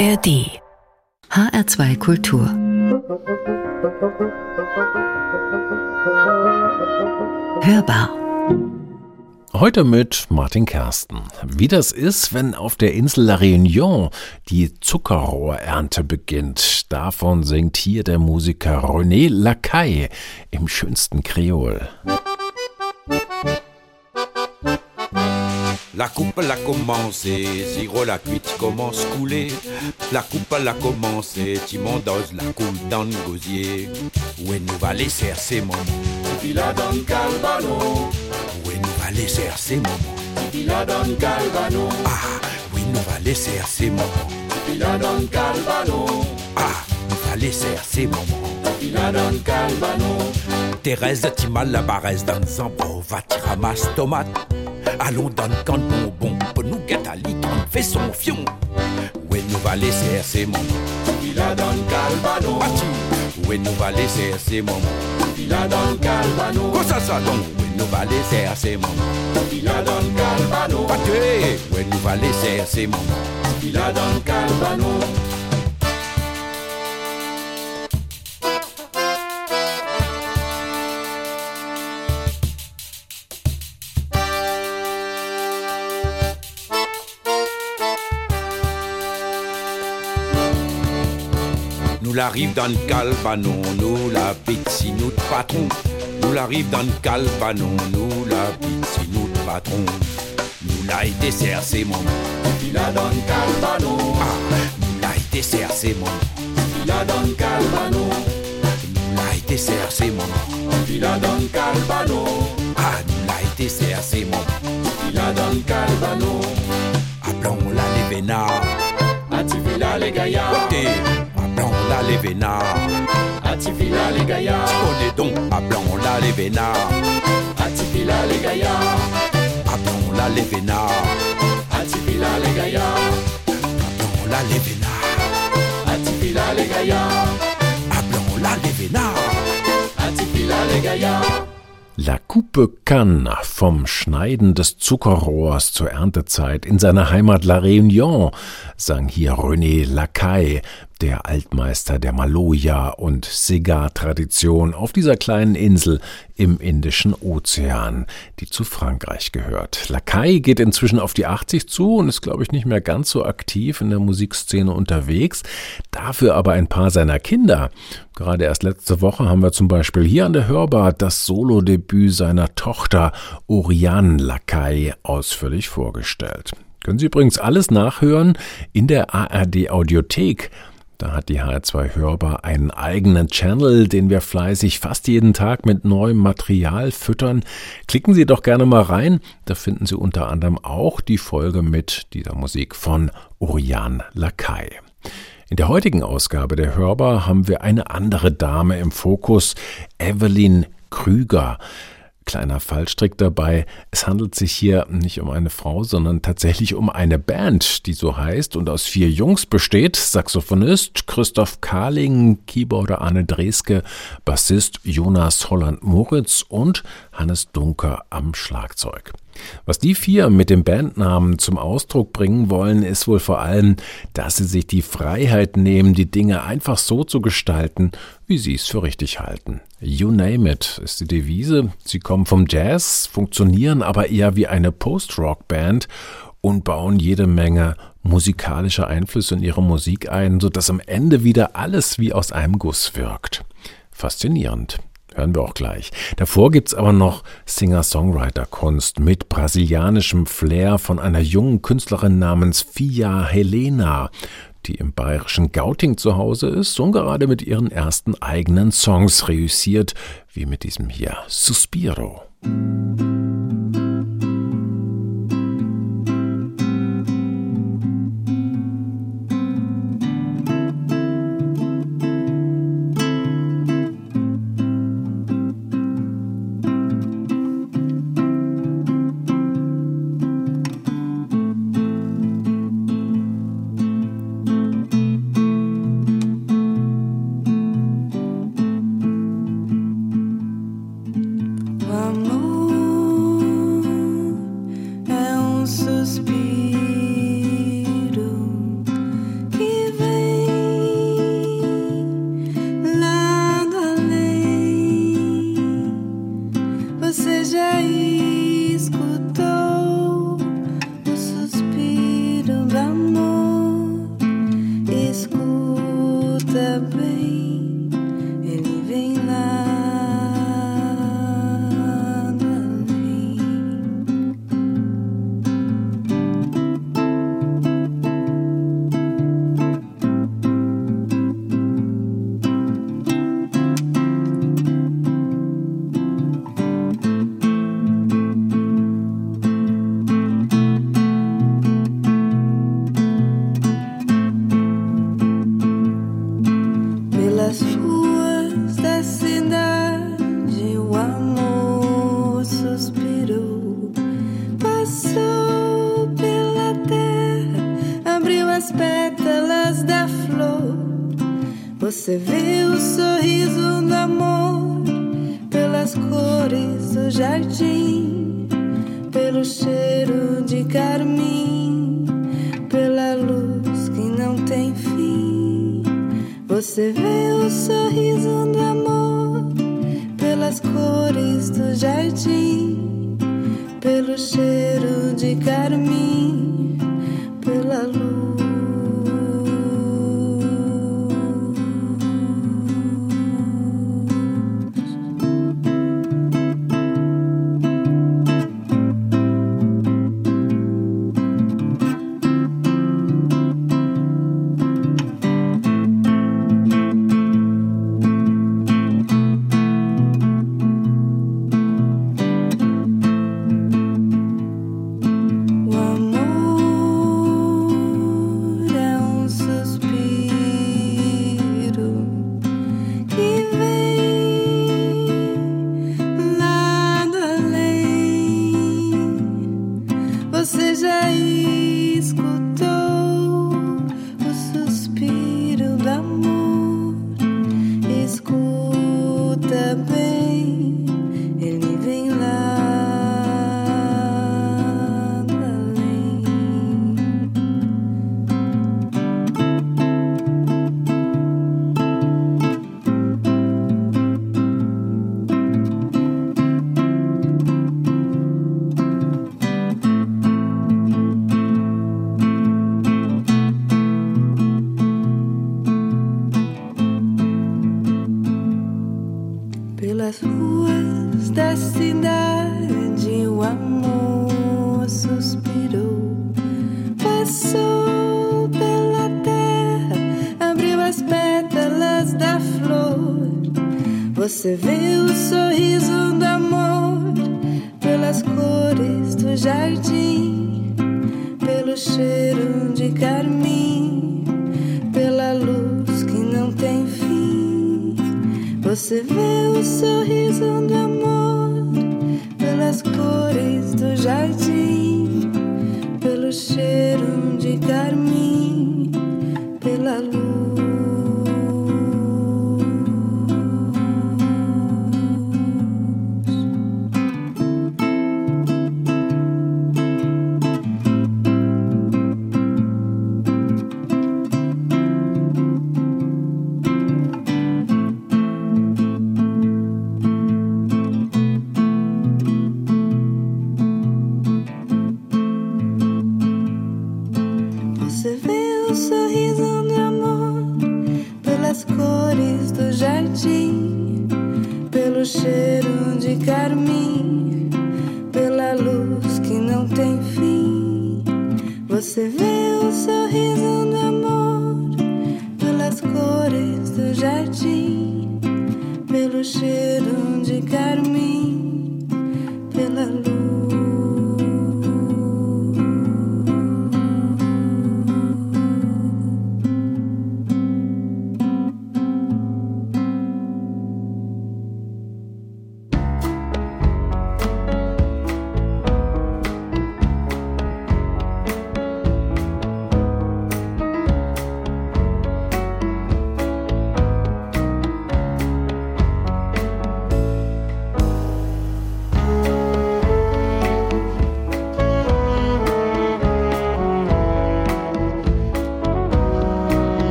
ARD HR2 Kultur Hörbar Heute mit Martin Kersten. Wie das ist, wenn auf der Insel La Réunion die Zuckerrohrernte beginnt, davon singt hier der Musiker René Lacaille im schönsten Kreol. La coupe l'a commencé, sirop la cuite commence couler. La coupe l'a commencé, Timondoz la coule dans le gosier. Où est nous va laisser ces moments? Villa Don Calvano, Où est nous va laisser ces moments? Villa Don Calvano, Ah, oui, nous va laisser ces moments? Villa Don Calvano, Ah, nous va laisser ces moments. Villa Don Calvano, Thérèse, Timal, la barresse dans Zambo, va tu ramasse tomate. Allons dans le camp bon bon, pour nous guetter à l'icône, fais son fion. Ouais, nous va laisser ces moments. Il a dans le calvano. Ah, ouais, nous va laisser ces moments. Il a dans le calvano. Quoi ça, ça donc? Ouais, nous va laisser ces moments. Il a dans le calvano. Pas tuer. Ouais, nous va laisser ces moments. Il a dans le calvano. l'arrive dans le calbanon, nous la bite si nous de patron. Nous l'arrive dans le calbanon, nous la bite si nous de patron. Nous la été c'est mon. Il a dans le calbanon. Ah, nous la été c'est mon. Il a dans le calbanon. Nous la été c'est mon. Il a dans le calbanon. Ah, nous la été c'est mon. Il a dans le calbanon. Les vénards. Ati Villa les gaillards, Connais donc, appelons-la les vénards. Ati Villa les gaillards, Appelons-la les vénards. Ati Villa les gaillards, Appelons-la les vénards. Ati Villa les gaillards, Appelons-la les vénards. Ati Villa les gaillards. La Coupe Canne vom Schneiden des Zuckerrohrs zur Erntezeit in seiner Heimat La Réunion sang hier René Lacaille, der Altmeister der Maloja- und Segar-Tradition auf dieser kleinen Insel im Indischen Ozean, die zu Frankreich gehört. Lacaille geht inzwischen auf die 80 zu und ist, glaube ich, nicht mehr ganz so aktiv in der Musikszene unterwegs. Dafür aber ein paar seiner Kinder. Gerade erst letzte Woche haben wir zum Beispiel hier an der Hörbar das Solodebüt seiner Tochter Oriane Lacaille ausführlich vorgestellt. Können Sie übrigens alles nachhören in der ARD Audiothek. Da hat die HR2 Hörbar einen eigenen Channel, den wir fleißig fast jeden Tag mit neuem Material füttern. Klicken Sie doch gerne mal rein. Da finden Sie unter anderem auch die Folge mit dieser Musik von Oriane Lacaille. In der heutigen Ausgabe der Hörbar haben wir eine andere Dame im Fokus, Evelyn Krüger. Kleiner Fallstrick dabei. Es handelt sich hier nicht um eine Frau, sondern tatsächlich um eine Band, die so heißt und aus vier Jungs besteht. Saxophonist Christoph Kahling, Keyboarder Arne Dreske, Bassist Jonas Holland-Moritz und Hannes Dunker am Schlagzeug. Was die vier mit dem Bandnamen zum Ausdruck bringen wollen, ist wohl vor allem, dass sie sich die Freiheit nehmen, die Dinge einfach so zu gestalten, wie sie es für richtig halten. You name it ist die Devise. Sie kommen vom Jazz, funktionieren aber eher wie eine Post-Rock-Band und bauen jede Menge musikalische Einflüsse in ihre Musik ein, sodass am Ende wieder alles wie aus einem Guss wirkt. Faszinierend. Hören wir auch gleich. Davor gibt's aber noch Singer-Songwriter-Kunst mit brasilianischem Flair von einer jungen Künstlerin namens Fia Helena, die im bayerischen Gauting zu Hause ist und gerade mit ihren ersten eigenen Songs reüssiert, wie mit diesem hier Suspiro. Vamos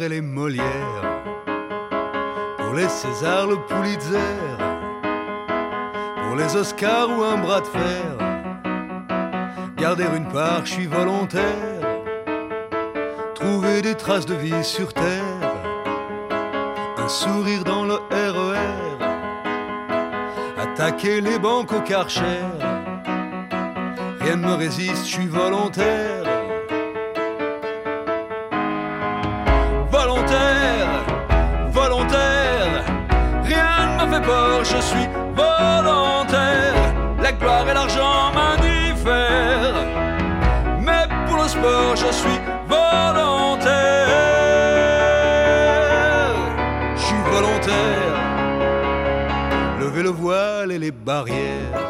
et les Molières, pour les Césars, le Pulitzer, pour les Oscars ou un bras de fer. Garder une part, je suis volontaire. Trouver des traces de vie sur terre, un sourire dans le RER, attaquer les banques au Karcher. Rien ne me résiste, je suis. Volontaire, je suis volontaire. La gloire et l'argent m'indiffèrent, mais pour le sport, je suis volontaire. Je suis volontaire. Lever le voile et les barrières,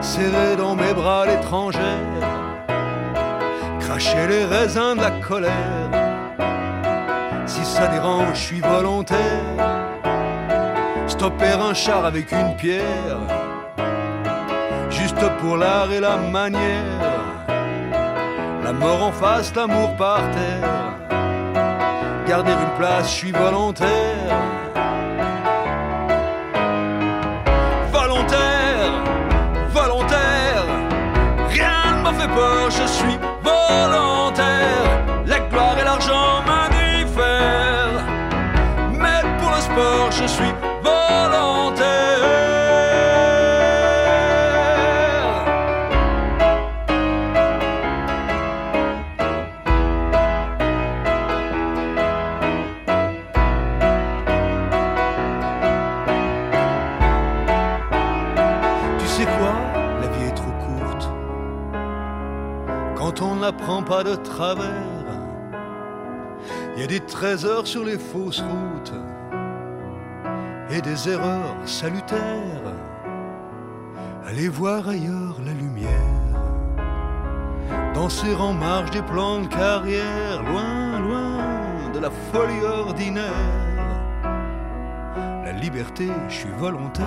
serrer dans mes bras l'étrangère, cracher les raisins de la colère. Si ça dérange, je suis volontaire. Stopper un char avec une pierre, juste pour l'art et la manière. La mort en face, l'amour par terre. Garder une place, je suis volontaire. Volontaire, volontaire. Rien ne m'a fait peur, je suis volontaire. La gloire et l'argent m'indiffèrent. Mais pour le sport, je suis volontaire. Il y a des trésors sur les fausses routes et des erreurs salutaires. Allez voir ailleurs la lumière, danser en marge des plans de carrière, loin, loin de la folie ordinaire. La liberté, je suis volontaire,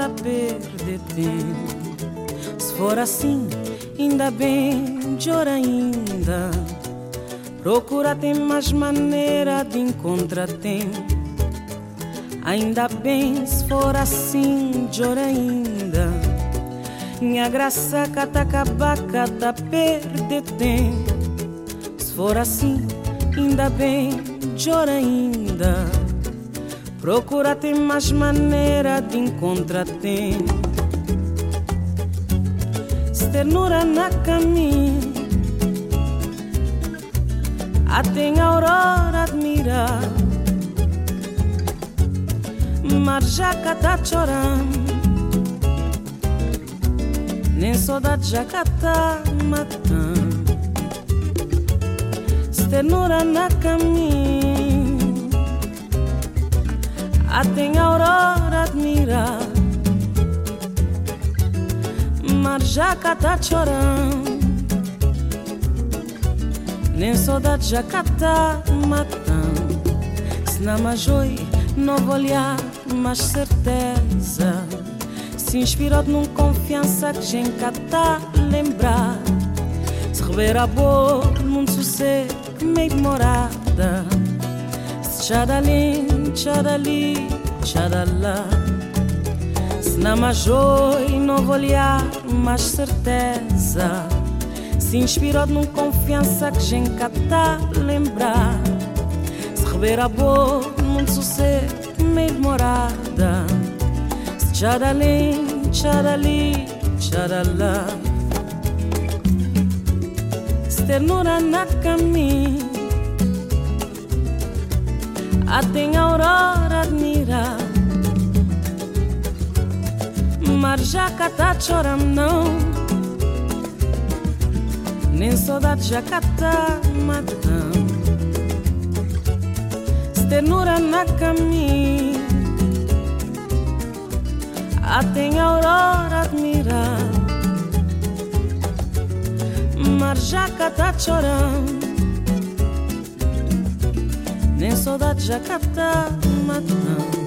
Tá perder tempo. Se for assim, ainda bem, jor ainda. Procura tem mais maneira de encontrar tempo. Ainda bem se for assim, jor ainda. Minha graça cata cabaca tá perder tempo. Se for assim, ainda bem, jor ainda. Procura ter mais maneira de encontrar tempo. Se ternura na caminho, até a aurora admirar. Mar já tá chorando, nem saudade já tá matando ternura na caminho Até a aurora admirar. Mar já tá chorando. Nem saudade já tá matando. Se não mais oi, novo olhar, mais certeza. Se inspirou num confiança que gente tá lembrar. Se rever a boa, muito sossego meio morada Tchadalim, tchadali, tchadalá Se não mais oi, novo olhar, mais certeza. Se inspirou num confiança que gente tá lembrar. Se rever a boa, muito sossego, meio morada Tchadalim, tchadali, tchadalá ternura na caminho Até a aurora admira Mar já tá chorando não. Nem saudade já tá matando Ternura na caminho Até a aurora admira mar já tá chorando nem saudade já captar uma não.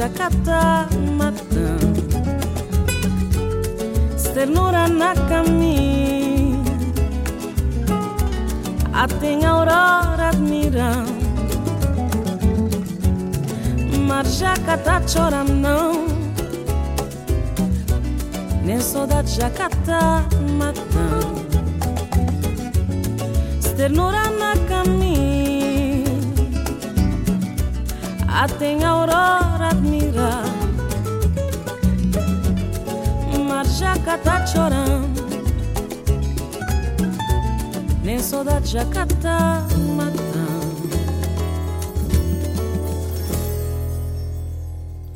Saudade já tá matando Ternura na caminho Até a aurora admirando mar já tá chorando não. Nem saudade já tá matando Ternura na caminho. Até a aurora Mar já tá chorando Nem saudade já tá matando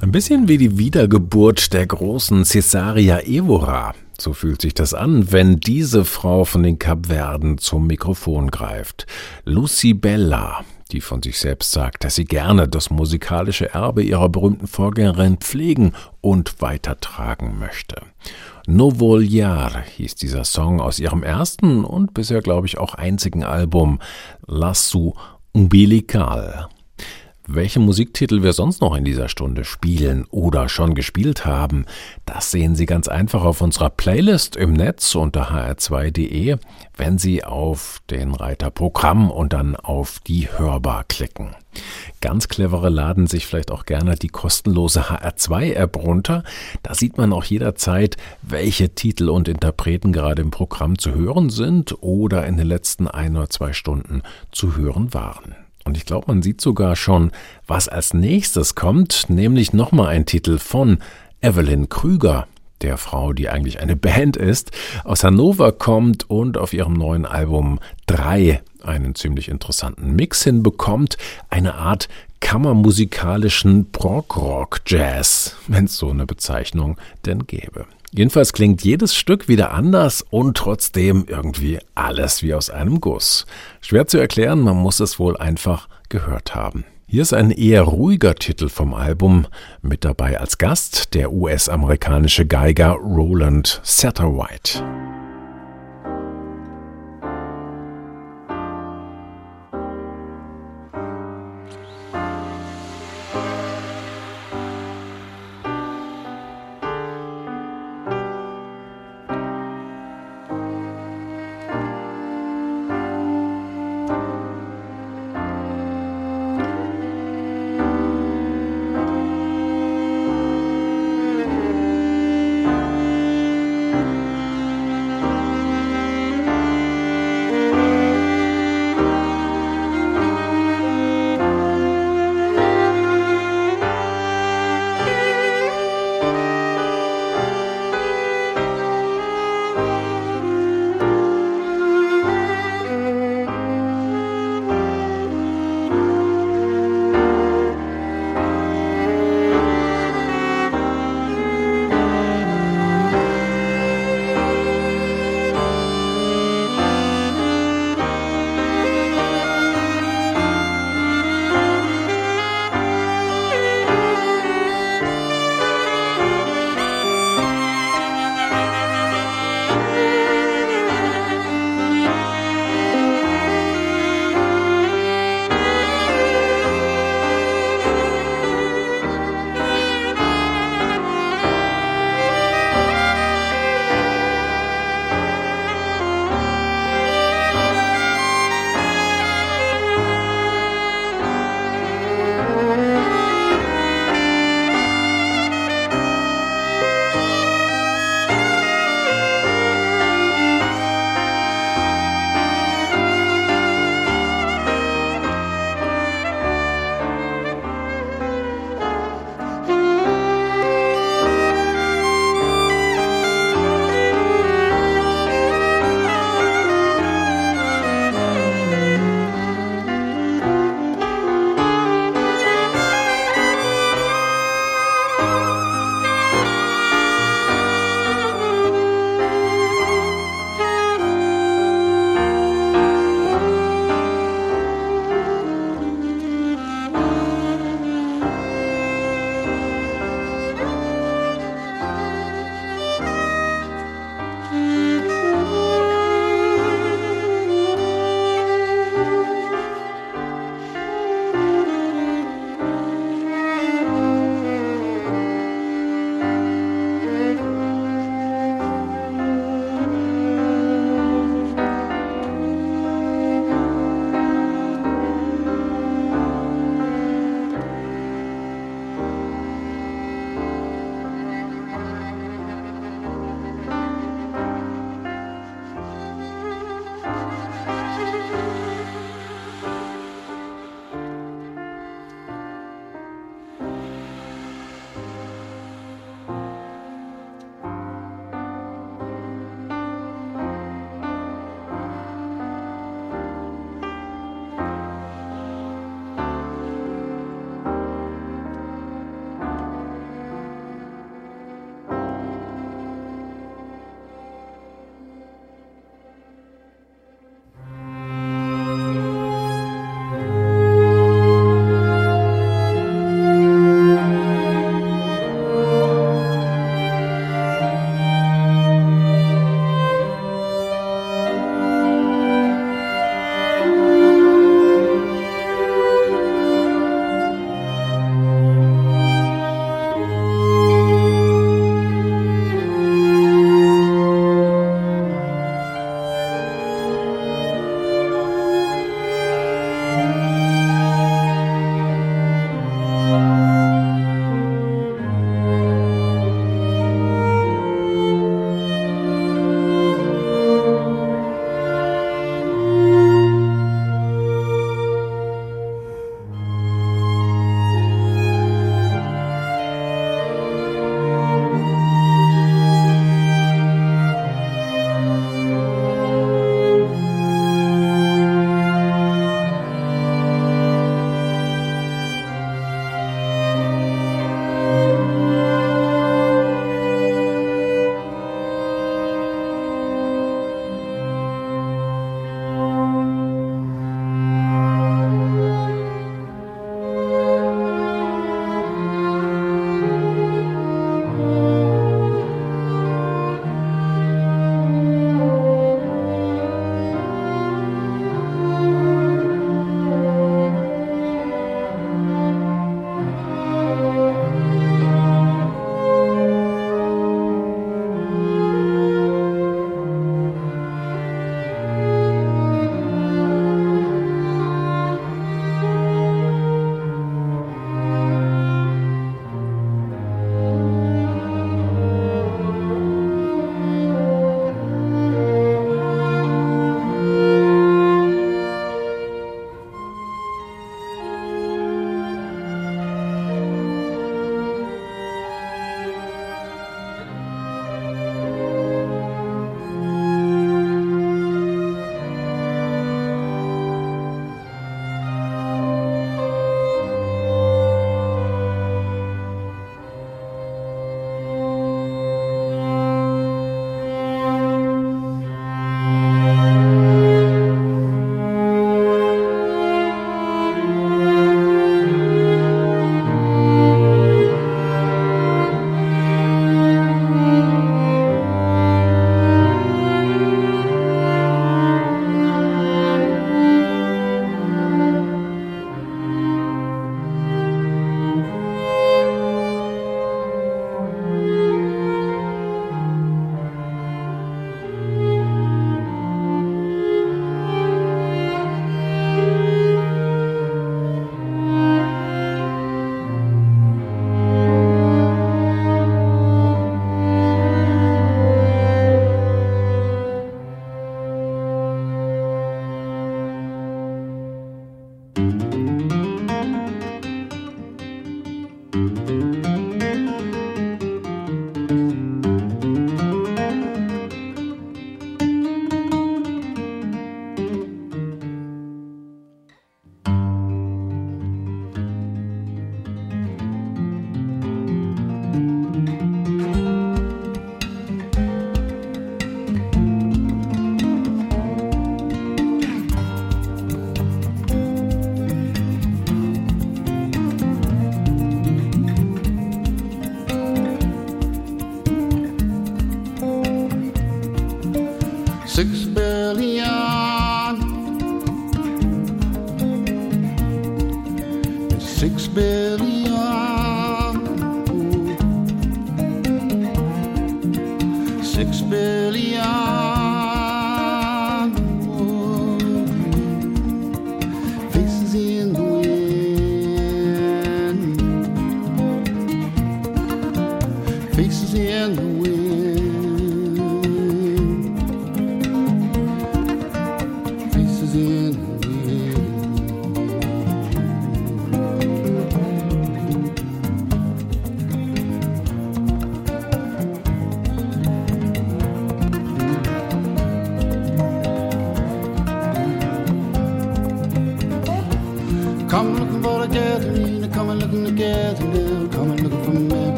Ein bisschen wie die Wiedergeburt der großen Cesaria Evora. So fühlt sich das an, wenn diese Frau von den Kapverden zum Mikrofon greift. Lucy Bella, die von sich selbst sagt, dass sie gerne das musikalische Erbe ihrer berühmten Vorgängerin pflegen und weitertragen möchte. Novoljar hieß dieser Song aus ihrem ersten und bisher, glaube ich, auch einzigen Album Lasso Umbilical. Welche Musiktitel wir sonst noch in dieser Stunde spielen oder schon gespielt haben, das sehen Sie ganz einfach auf unserer Playlist im Netz unter hr2.de, wenn Sie auf den Reiter Programm und dann auf die Hörbar klicken. Ganz clevere laden sich vielleicht auch gerne die kostenlose HR2-App runter. Da sieht man auch jederzeit, welche Titel und Interpreten gerade im Programm zu hören sind oder in den letzten ein oder zwei Stunden zu hören waren. Und ich glaube, man sieht sogar schon, was als nächstes kommt, nämlich nochmal ein Titel von Evelyn Krüger. der Frau, die eigentlich eine Band ist, aus Hannover kommt und auf ihrem neuen Album 3 einen ziemlich interessanten Mix hinbekommt, eine Art kammermusikalischen Prog-Rock-Jazz, wenn es so eine Bezeichnung denn gäbe. Jedenfalls klingt jedes Stück wieder anders und trotzdem irgendwie alles wie aus einem Guss. Schwer zu erklären, man muss es wohl einfach gehört haben. Hier ist ein eher ruhiger Titel vom Album, mit dabei als Gast der US-amerikanische Geiger Roland Satterwhite.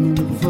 come to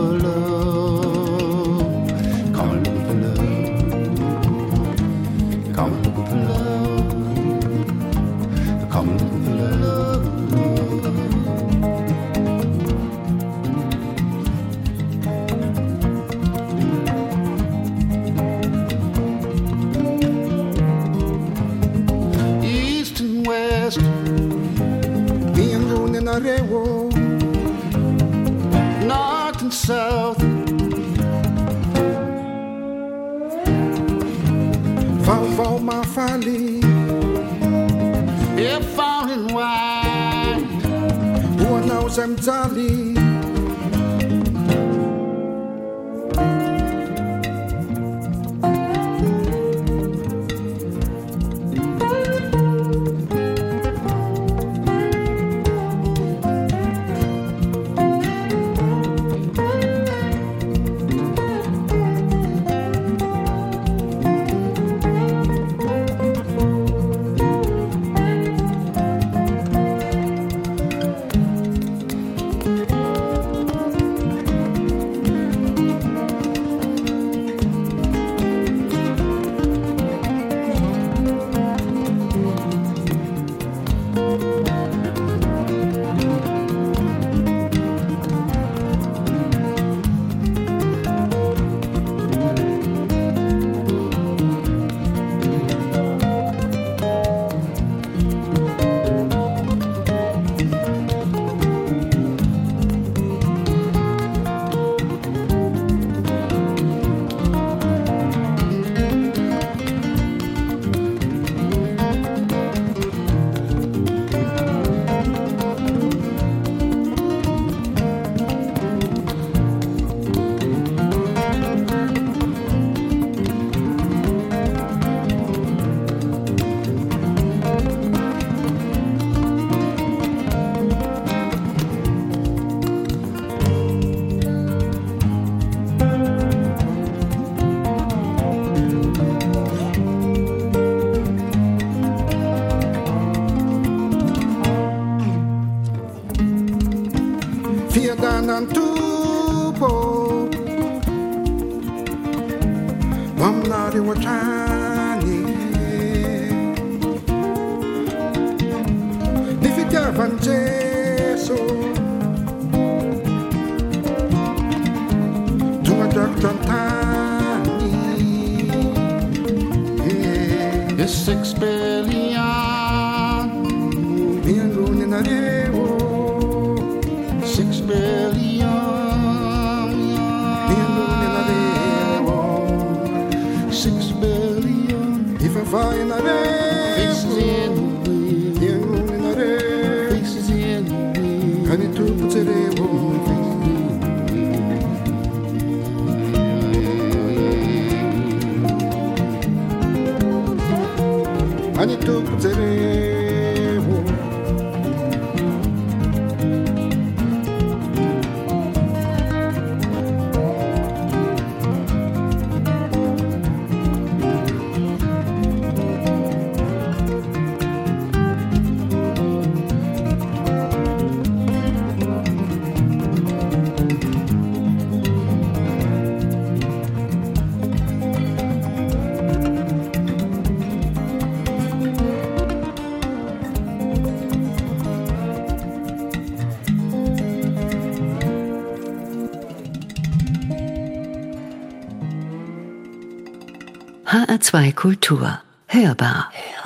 HR2 Kultur. Hörbar. afoxé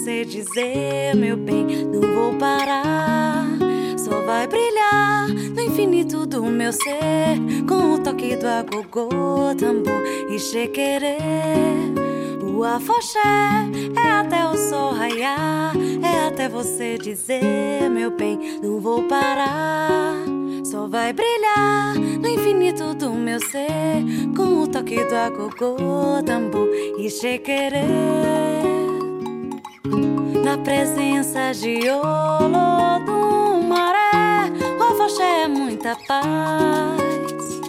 você dizer, meu bem, não vou parar. Só vai brilhar no infinito do meu ser, com o toque do agogô, tambor e chequerê. O afoxé é até o sol raiar, é até você dizer, meu bem, não vou parar. Só vai brilhar no infinito do meu ser, com o toque do agogô, tambor e chequerê. Na presença de Olodum maré, o afoxé é muita paz.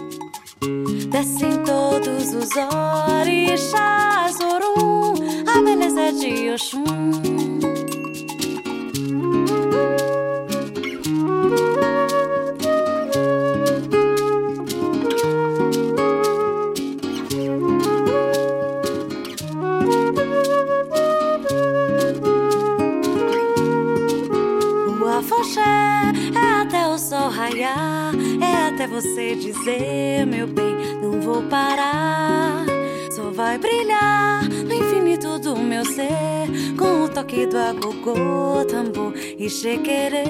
Descem todos os orixás, Orum, a beleza é de Oxum. Você dizer, meu bem, não vou parar. Só vai brilhar no infinito do meu ser, com o toque do agogô, tambor e chequerê.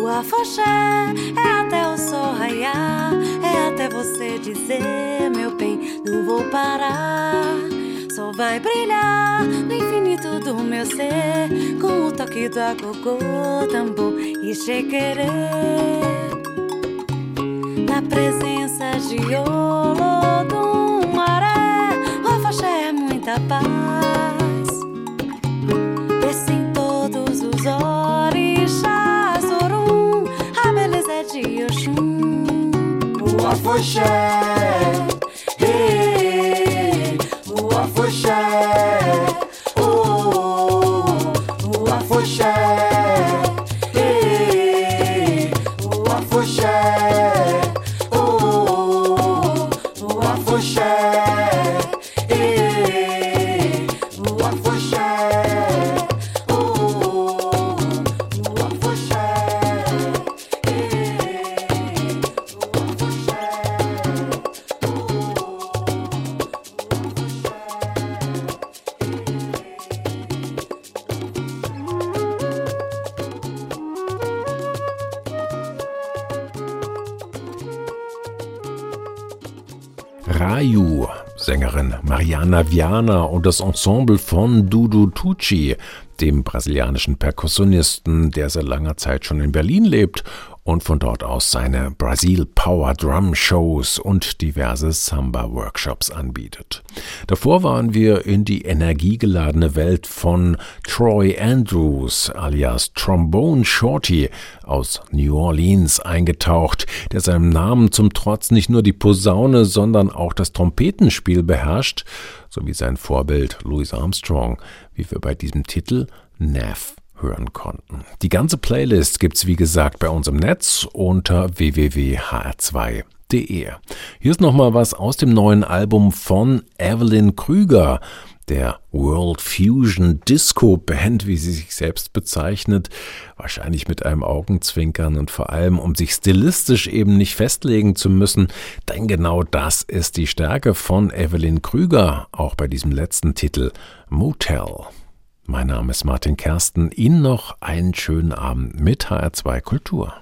O afoxé é até o sol raiar, é até você dizer, meu bem, não vou parar. Só vai brilhar no infinito do meu ser, com o toque do agogô, tambor e chequerê presença de Olodum o afaxé é muita paz. Descem todos os orixás, Orum, a beleza é de Oxum. O afoxé Mariana Viana und das Ensemble von Dudu Tucci, dem brasilianischen Perkussionisten, der seit langer Zeit schon in Berlin lebt und von dort aus seine Brasil Power Drum Shows und diverse Samba Workshops anbietet. Davor waren wir in die energiegeladene Welt von Troy Andrews alias Trombone Shorty aus New Orleans eingetaucht, der seinem Namen zum Trotz nicht nur die Posaune, sondern auch das Trompetenspiel beherrscht, sowie sein Vorbild Louis Armstrong, wie wir bei diesem Titel Neff hören konnten. Die ganze Playlist gibt's wie gesagt bei uns im Netz unter www.hr2.de. Hier ist nochmal was aus dem neuen Album von Evelyn Krüger, der World Fusion Disco Band, wie sie sich selbst bezeichnet, wahrscheinlich mit einem Augenzwinkern und vor allem, um sich stilistisch eben nicht festlegen zu müssen, denn genau das ist die Stärke von Evelyn Krüger, auch bei diesem letzten Titel Motel. Mein Name ist Martin Kersten. Ihnen noch einen schönen Abend mit HR2 Kultur.